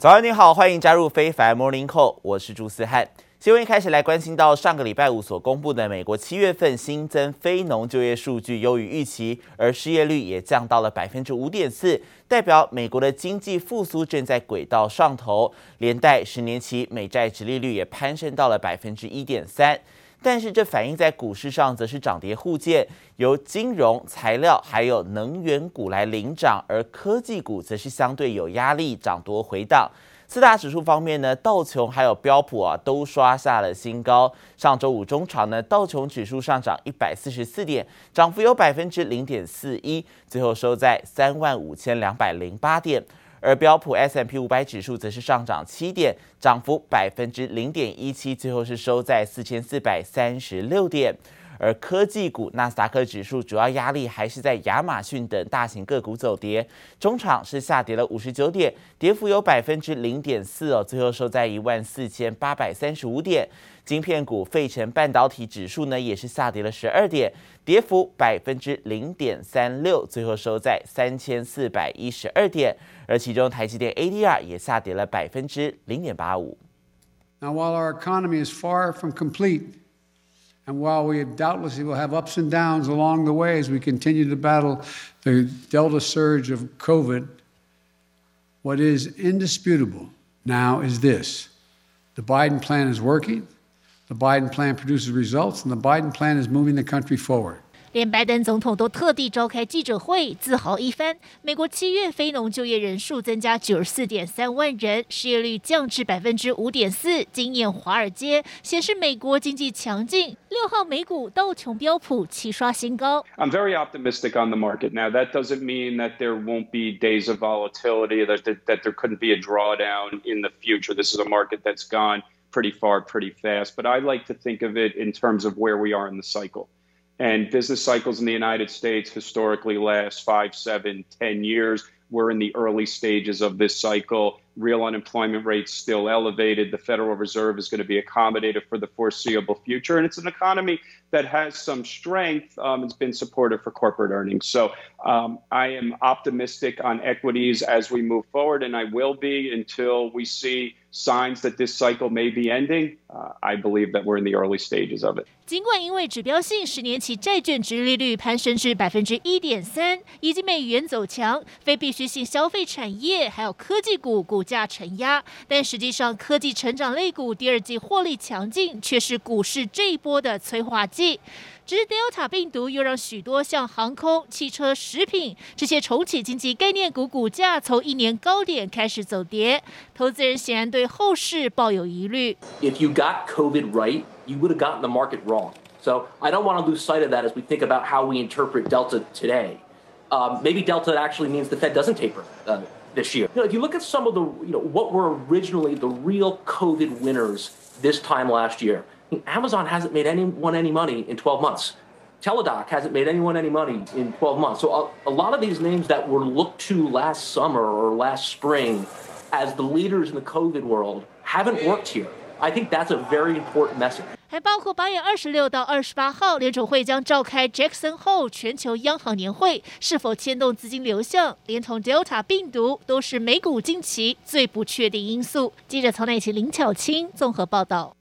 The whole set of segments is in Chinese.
早安，你好，欢迎加入非凡 Morning Call，我是朱思翰。新闻一开始来关心到上个礼拜五所公布的美国七月份新增非农就业数据优于预期，而失业率也降到了百分之五点四，代表美国的经济复苏正在轨道上头，连带十年期美债殖利率也攀升到了百分之一点三。但是这反映在股市上，则是涨跌互见，由金融、材料还有能源股来领涨，而科技股则是相对有压力，涨多回档。四大指数方面呢，道琼还有标普啊，都刷下了新高。上周五中场呢，道琼指数上涨一百四十四点，涨幅有百分之零点四一，最后收在三万五千两百零八点。而标普 S M P 五百指数则是上涨七点，涨幅百分之零点一七，最后是收在四千四百三十六点。而科技股纳斯达克指数主要压力还是在亚马逊等大型个股走跌，中场是下跌了五十九点，跌幅有百分之零点四哦，最后收在一万四千八百三十五点。晶片股费城半导体指数呢也是下跌了十二点，跌幅百分之零点三六，最后收在三千四百一十二点。而其中台积电 ADR 也下跌了百分之零点八五。Now, while our economy is far from complete. And while we doubtlessly will have ups and downs along the way as we continue to battle the Delta surge of COVID, what is indisputable now is this the Biden plan is working, the Biden plan produces results, and the Biden plan is moving the country forward. 连拜登总统都特地召开记者会，自豪一番。美国七月非农就业人数增加九十四点三万人，失业率降至百分之五点四，惊艳华尔街，显示美国经济强劲。六号美股道琼标普齐刷新高。I'm very optimistic on the market. Now that doesn't mean that there won't be days of volatility, that that, that there couldn't be a drawdown in the future. This is a market that's gone pretty far, pretty fast. But I like to think of it in terms of where we are in the cycle. And business cycles in the United States historically last five, seven, ten years. We're in the early stages of this cycle. Real unemployment rates still elevated. The Federal Reserve is going to be accommodative for the foreseeable future. And it's an economy that has some strength. Um, it's been supportive for corporate earnings. So um, I am optimistic on equities as we move forward, and I will be until we see signs that this cycle may be ending. Uh, I believe that we're in the early stages of it. 尽管因为指标性十年期债券殖利率攀升至百分之一点三，以及美元走强，非必需性消费产业还有科技股股价承压，但实际上科技成长类股第二季获利强劲，却是股市这一波的催化剂。只是 Delta 病毒又让许多像航空、汽车、食品这些重启经济概念股股价从一年高点开始走跌，投资人显然对后市抱有疑虑。If you got COVID right, you would have gotten the market wrong. So I don't want to lose sight of that as we think about how we interpret Delta today. Um, maybe Delta actually means the Fed doesn't taper uh, this year. You know, if you look at some of the, you know, what were originally the real COVID winners this time last year. Amazon hasn't made anyone any money in 12 months. Teladoc hasn't made anyone any money in 12 months. So a, a, lot of these names that were looked to last summer or last spring as the leaders in the COVID world haven't worked here. I think that's a very important message. 还包括八月二十六到二十八号，联准会将召开 Jackson Hole 全球央行年会，是否牵动资金流向，连同 Delta 病毒，都是美股近期最不确定因素。记者曹乃琪、林巧清综合报道。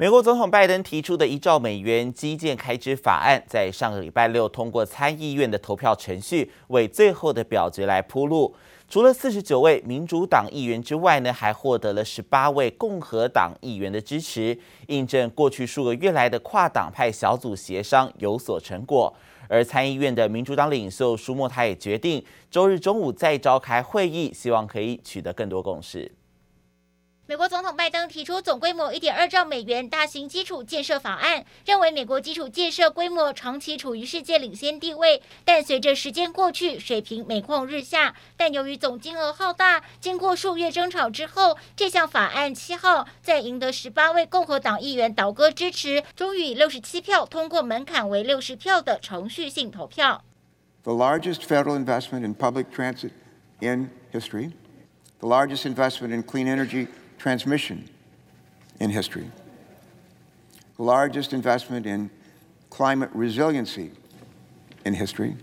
美国总统拜登提出的一兆美元基建开支法案，在上个礼拜六通过参议院的投票程序，为最后的表决来铺路。除了四十九位民主党议员之外呢，还获得了十八位共和党议员的支持，印证过去数个月来的跨党派小组协商有所成果。而参议院的民主党领袖舒默他也决定，周日中午再召开会议，希望可以取得更多共识。美国总统拜登提出总规模一点二兆美元大型基础建设法案，认为美国基础建设规模长期处于世界领先地位，但随着时间过去，水平每况日下。但由于总金额浩大，经过数月争吵之后，这项法案七号在赢得十八位共和党议员倒戈支持，终于以六十七票通过门槛为六十票的程序性投票。The largest federal investment in public transit in history, the largest investment in clean energy. transmission in history, the largest investment in climate resiliency in history,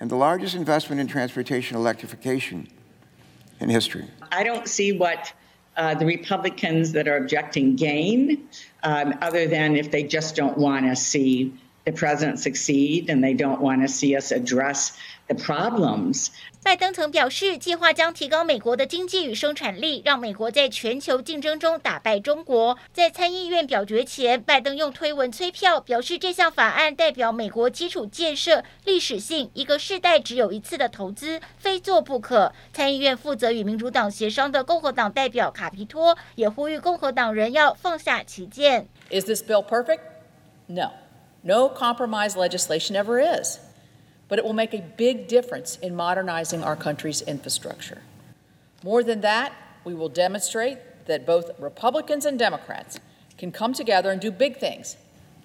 and the largest investment in transportation electrification in history. I don't see what uh, the Republicans that are objecting gain, um, other than if they just don't want to see the president succeed and they don't want to see us address the problems. 拜登曾表示，计划将提高美国的经济与生产力，让美国在全球竞争中打败中国。在参议院表决前，拜登用推文催票，表示这项法案代表美国基础建设历史性一个世代只有一次的投资，非做不可。参议院负责与民主党协商的共和党代表卡皮托也呼吁共和党人要放下旗见。Is this bill perfect? No. No compromise legislation ever is. but it will make a big difference in modernizing our country's infrastructure. More than that, we will demonstrate that both Republicans and Democrats can come together and do big things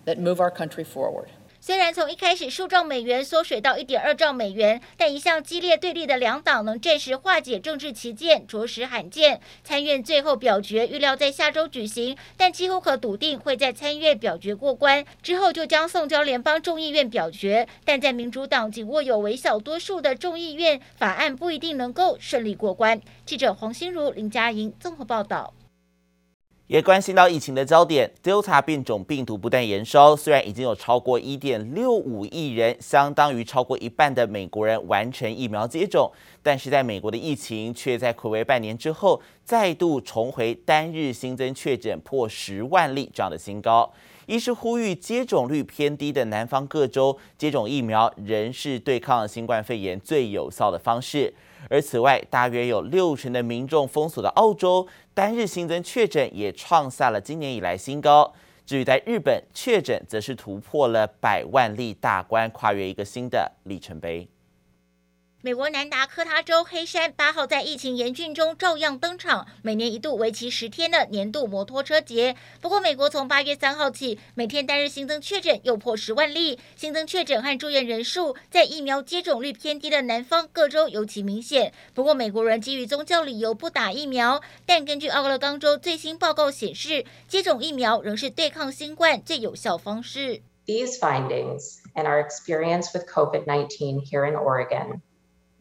that move our country forward. 虽然从一开始数兆美元缩水到一点二兆美元，但一向激烈对立的两党能暂时化解政治旗舰，着实罕见。参院最后表决预料在下周举行，但几乎可笃定会在参院表决过关之后，就将送交联邦众议院表决。但在民主党仅握有微小多数的众议院，法案不一定能够顺利过关。记者黄心如、林佳莹综合报道。也关心到疫情的焦点，Delta 变种病毒不断延烧，虽然已经有超过一点六五亿人，相当于超过一半的美国人完成疫苗接种，但是在美国的疫情却在睽违半年之后，再度重回单日新增确诊破十万例这样的新高。一是呼吁接种率偏低的南方各州接种疫苗，仍是对抗新冠肺炎最有效的方式。而此外，大约有六成的民众封锁的澳洲，单日新增确诊也创下了今年以来新高。至于在日本，确诊则是突破了百万例大关，跨越一个新的里程碑。美国南达科他州黑山八号在疫情严峻中照样登场，每年一度为期十天的年度摩托车节。不过，美国从八月三号起，每天单日新增确诊又破十万例，新增确诊和住院人数在疫苗接种率偏低的南方各州尤其明显。不过，美国人基于宗教理由不打疫苗，但根据奥勒冈州最新报告显示，接种疫苗仍是对抗新冠最有效方式。These findings and our experience with COVID-19 here in Oregon.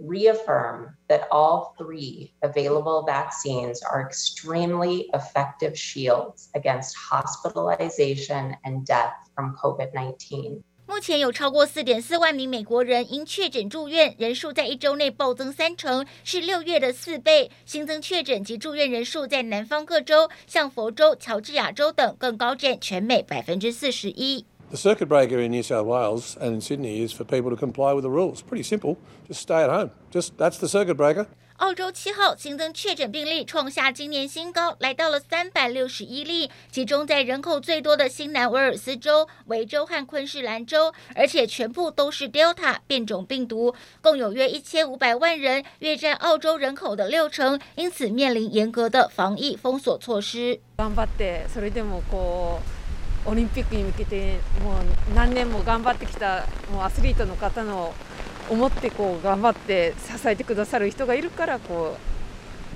Reaffirm that all three available vaccines are extremely effective shields against hospitalization and death from COVID-19. 目前有超过四点四万名美国人因确诊住院，人数在一周内暴增三成，是六月的四倍。新增确诊及住院人数在南方各州，像佛州、乔治亚州等，更高占全美百分之四十一。The circuit breaker in New South Wales and in Sydney is for people to comply with the rules. Pretty simple. Just stay at home. Just that's the circuit breaker. 澳洲七号新增确诊病例创下今年新高，来到了三百六十一例，集中在人口最多的新南威尔斯州、维州和昆士兰州，而且全部都是 Delta 变种病毒，共有约一千五百万人，约占澳洲人口的六成，因此面临严格的防疫封锁措施。オリンピックに向けてもう何年も頑張ってきたもうアスリートの方の思ってこう頑張って支えてくださる人がいるからこ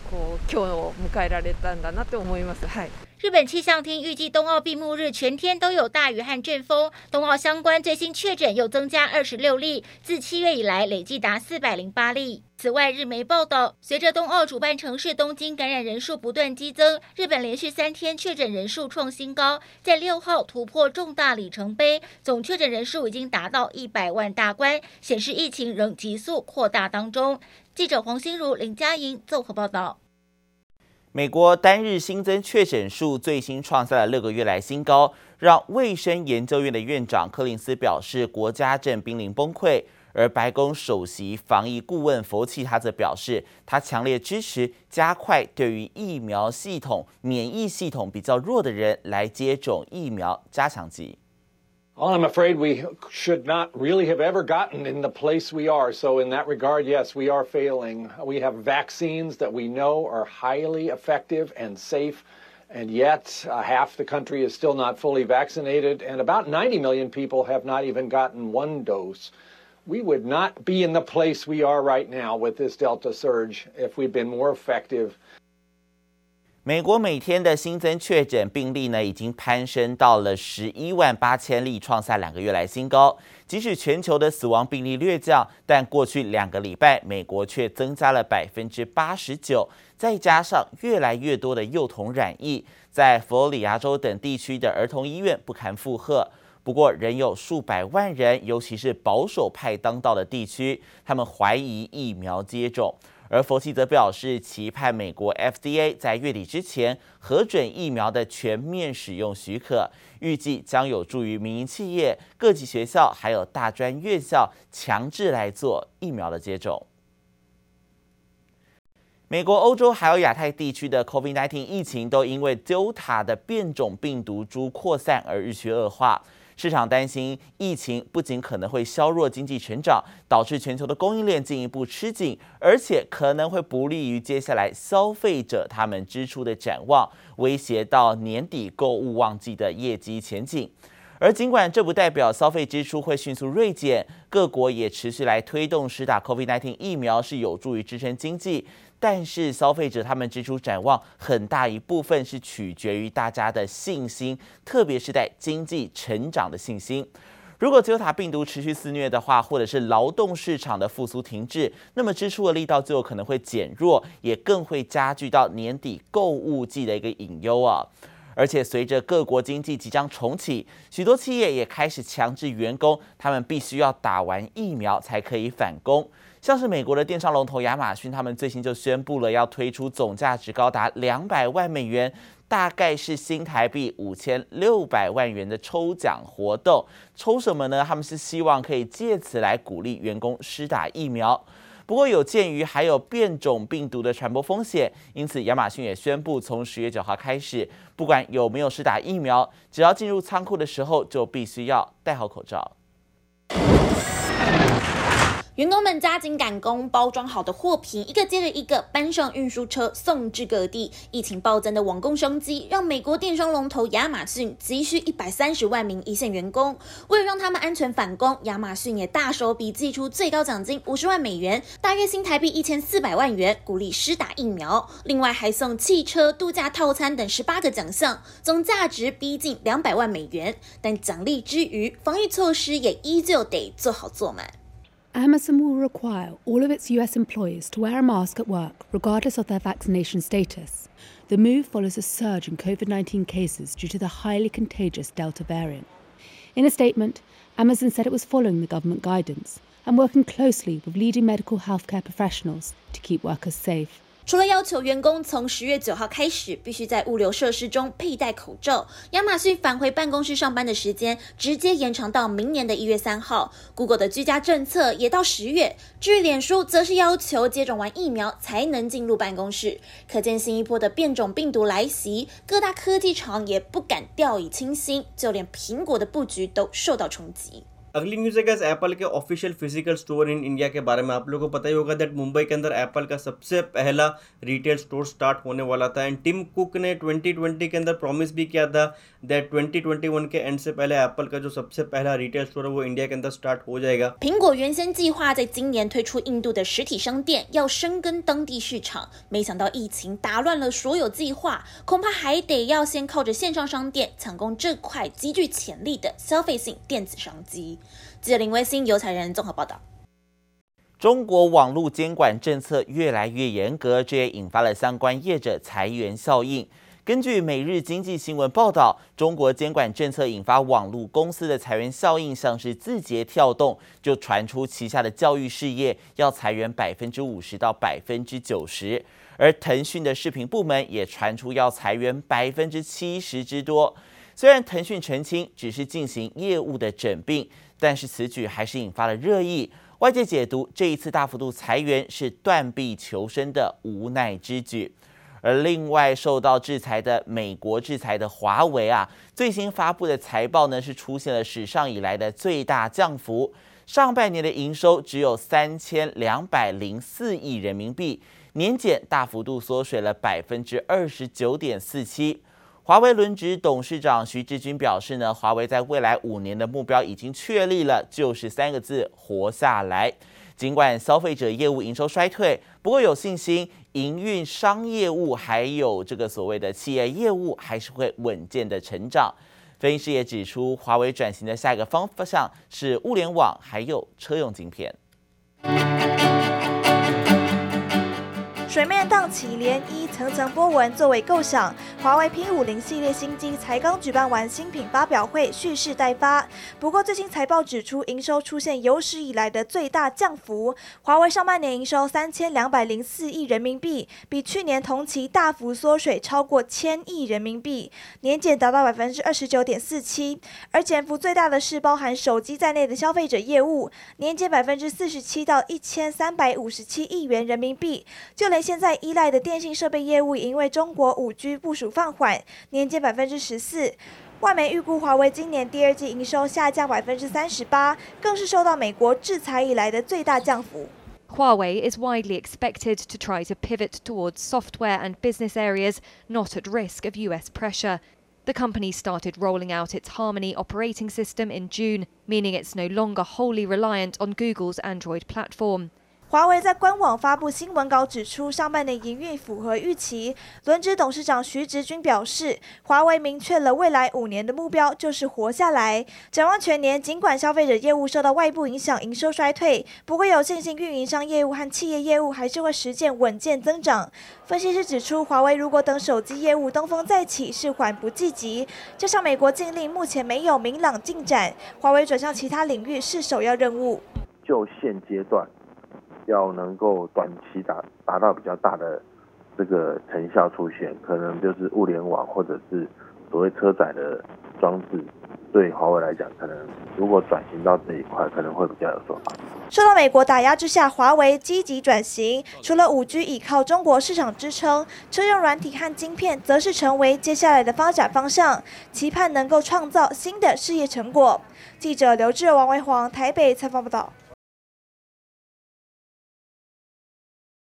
うこう今日を迎えられたんだなと思います。はい。日本气象厅预计冬奥闭幕日全天都有大雨和阵风。冬奥相关最新确诊又增加二十六例，自七月以来累计达四百零八例。此外，日媒报道，随着冬奥主办城市东京感染人数不断激增，日本连续三天确诊人数创新高，在六号突破重大里程碑，总确诊人数已经达到一百万大关，显示疫情仍急速扩大当中。记者黄心如、林佳莹综合报道。美国单日新增确诊数最新创下了六个月来新高，让卫生研究院的院长柯林斯表示，国家正濒临崩溃。而白宫首席防疫顾问佛奇他则表示，他强烈支持加快对于疫苗系统、免疫系统比较弱的人来接种疫苗加强剂。Well, I'm afraid we should not really have ever gotten in the place we are. So, in that regard, yes, we are failing. We have vaccines that we know are highly effective and safe, and yet uh, half the country is still not fully vaccinated, and about 90 million people have not even gotten one dose. We would not be in the place we are right now with this Delta surge if we'd been more effective. 美国每天的新增确诊病例呢，已经攀升到了十一万八千例，创下两个月来新高。即使全球的死亡病例略降，但过去两个礼拜，美国却增加了百分之八十九。再加上越来越多的幼童染疫，在佛罗里达州等地区的儿童医院不堪负荷。不过，仍有数百万人，尤其是保守派当道的地区，他们怀疑疫苗接种。而佛奇则表示，期盼美国 FDA 在月底之前核准疫苗的全面使用许可，预计将有助于民营企业、各级学校还有大专院校强制来做疫苗的接种。美国、欧洲还有亚太地区的 COVID-19 疫情都因为 Delta 的变种病毒株扩散而日趋恶化。市场担心疫情不仅可能会削弱经济成长，导致全球的供应链进一步吃紧，而且可能会不利于接下来消费者他们支出的展望，威胁到年底购物旺季的业绩前景。而尽管这不代表消费支出会迅速锐减，各国也持续来推动施打 COVID-19 疫苗，是有助于支撑经济。但是消费者他们支出展望很大一部分是取决于大家的信心，特别是在经济成长的信心。如果 Delta 病毒持续肆虐的话，或者是劳动市场的复苏停滞，那么支出的力道就有可能会减弱，也更会加剧到年底购物季的一个隐忧啊。而且随着各国经济即将重启，许多企业也开始强制员工，他们必须要打完疫苗才可以返工。像是美国的电商龙头亚马逊，他们最新就宣布了要推出总价值高达两百万美元，大概是新台币五千六百万元的抽奖活动。抽什么呢？他们是希望可以借此来鼓励员工施打疫苗。不过有鉴于还有变种病毒的传播风险，因此亚马逊也宣布，从十月九号开始，不管有没有施打疫苗，只要进入仓库的时候，就必须要戴好口罩。员工们加紧赶工，包装好的货品一个接着一个搬上运输车送至各地。疫情暴增的网工商机，让美国电商龙头亚马逊急需一百三十万名一线员工。为了让他们安全返工，亚马逊也大手笔祭出最高奖金五十万美元，大约新台币一千四百万元，鼓励施打疫苗。另外还送汽车、度假套餐等十八个奖项，总价值逼近两百万美元。但奖励之余，防疫措施也依旧得做好做满。Amazon will require all of its US employees to wear a mask at work, regardless of their vaccination status. The move follows a surge in COVID 19 cases due to the highly contagious Delta variant. In a statement, Amazon said it was following the government guidance and working closely with leading medical healthcare professionals to keep workers safe. 除了要求员工从十月九号开始必须在物流设施中佩戴口罩，亚马逊返回办公室上班的时间直接延长到明年的一月三号。Google 的居家政策也到十月。至于脸书，则是要求接种完疫苗才能进入办公室。可见新一波的变种病毒来袭，各大科技厂也不敢掉以轻心，就连苹果的布局都受到冲击。अगली न्यूज़ है guys Apple के official physical store in India के बारे में आप लोगों को पता ही होगा दैट मुंबई के अंदर एप्पल का सबसे पहला रिटेल स्टोर स्टार्ट होने वाला था एंड टिम कुक ने 2020 के अंदर प्रॉमिस भी किया था दैट 2021के एंड से पहले एप्पल का जो सबसे पहला रिटेल स्टोर है वो इंडिया के अंदर स्टार्ट हो जाएगा 苹果原先计划在今年推出印度的实体商店，要深耕当地市场，没想到疫情打乱了所有计划，恐怕还得要先靠着线上商店抢攻这块极具潜力的消费性电子商机。 记者林威星、尤彩仁综合报道：中国网络监管政策越来越严格，这也引发了相关业者裁员效应。根据《每日经济新闻》报道，中国监管政策引发网络公司的裁员效应，像是字节跳动就传出旗下的教育事业要裁员百分之五十到百分之九十，而腾讯的视频部门也传出要裁员百分之七十之多。虽然腾讯澄清只是进行业务的整并。但是此举还是引发了热议，外界解读这一次大幅度裁员是断臂求生的无奈之举。而另外受到制裁的美国制裁的华为啊，最新发布的财报呢是出现了史上以来的最大降幅，上半年的营收只有三千两百零四亿人民币，年减大幅度缩水了百分之二十九点四七。华为轮值董事长徐直军表示呢，华为在未来五年的目标已经确立了，就是三个字：活下来。尽管消费者业务营收衰退，不过有信心营运商业务还有这个所谓的企业业务还是会稳健的成长。分析师也指出，华为转型的下一个方向是物联网还有车用晶片。水面荡起涟漪，层层波纹作为构想。华为 P 五零系列新机才刚举办完新品发表会，蓄势待发。不过最新财报指出，营收出现有史以来的最大降幅。华为上半年营收三千两百零四亿人民币，比去年同期大幅缩水超过千亿人民币，年减达到百分之二十九点四七。而减幅最大的是包含手机在内的消费者业务，年减百分之四十七到一千三百五十七亿元人民币。就连现在依赖的电信设备业务，因为中国五 G 部署放缓，年减百分之十四。外媒预估华为今年第二季营收下降百分之三十八，更是受到美国制裁以来的最大降幅。Huawei is widely expected to try to pivot towards software and business areas not at risk of US pressure. The company started rolling out its Harmony operating system in June, meaning it's no longer wholly reliant on Google's Android platform. 华为在官网发布新闻稿指出，上半年营运符合预期。轮值董事长徐直军表示，华为明确了未来五年的目标，就是活下来。展望全年，尽管消费者业务受到外部影响，营收衰退，不过有信心运营商业务和企业业务还是会实现稳健增长。分析师指出，华为如果等手机业务东风再起，是缓不济急。加上美国禁令目前没有明朗进展，华为转向其他领域是首要任务。就现阶段。要能够短期达达到比较大的这个成效出现，可能就是物联网或者是所谓车载的装置，对华为来讲，可能如果转型到这一块，可能会比较有说法。受到美国打压之下，华为积极转型，除了五 G 倚靠中国市场支撑，车用软体和晶片则是成为接下来的发展方向，期盼能够创造新的事业成果。记者刘志王维煌台北采访报道。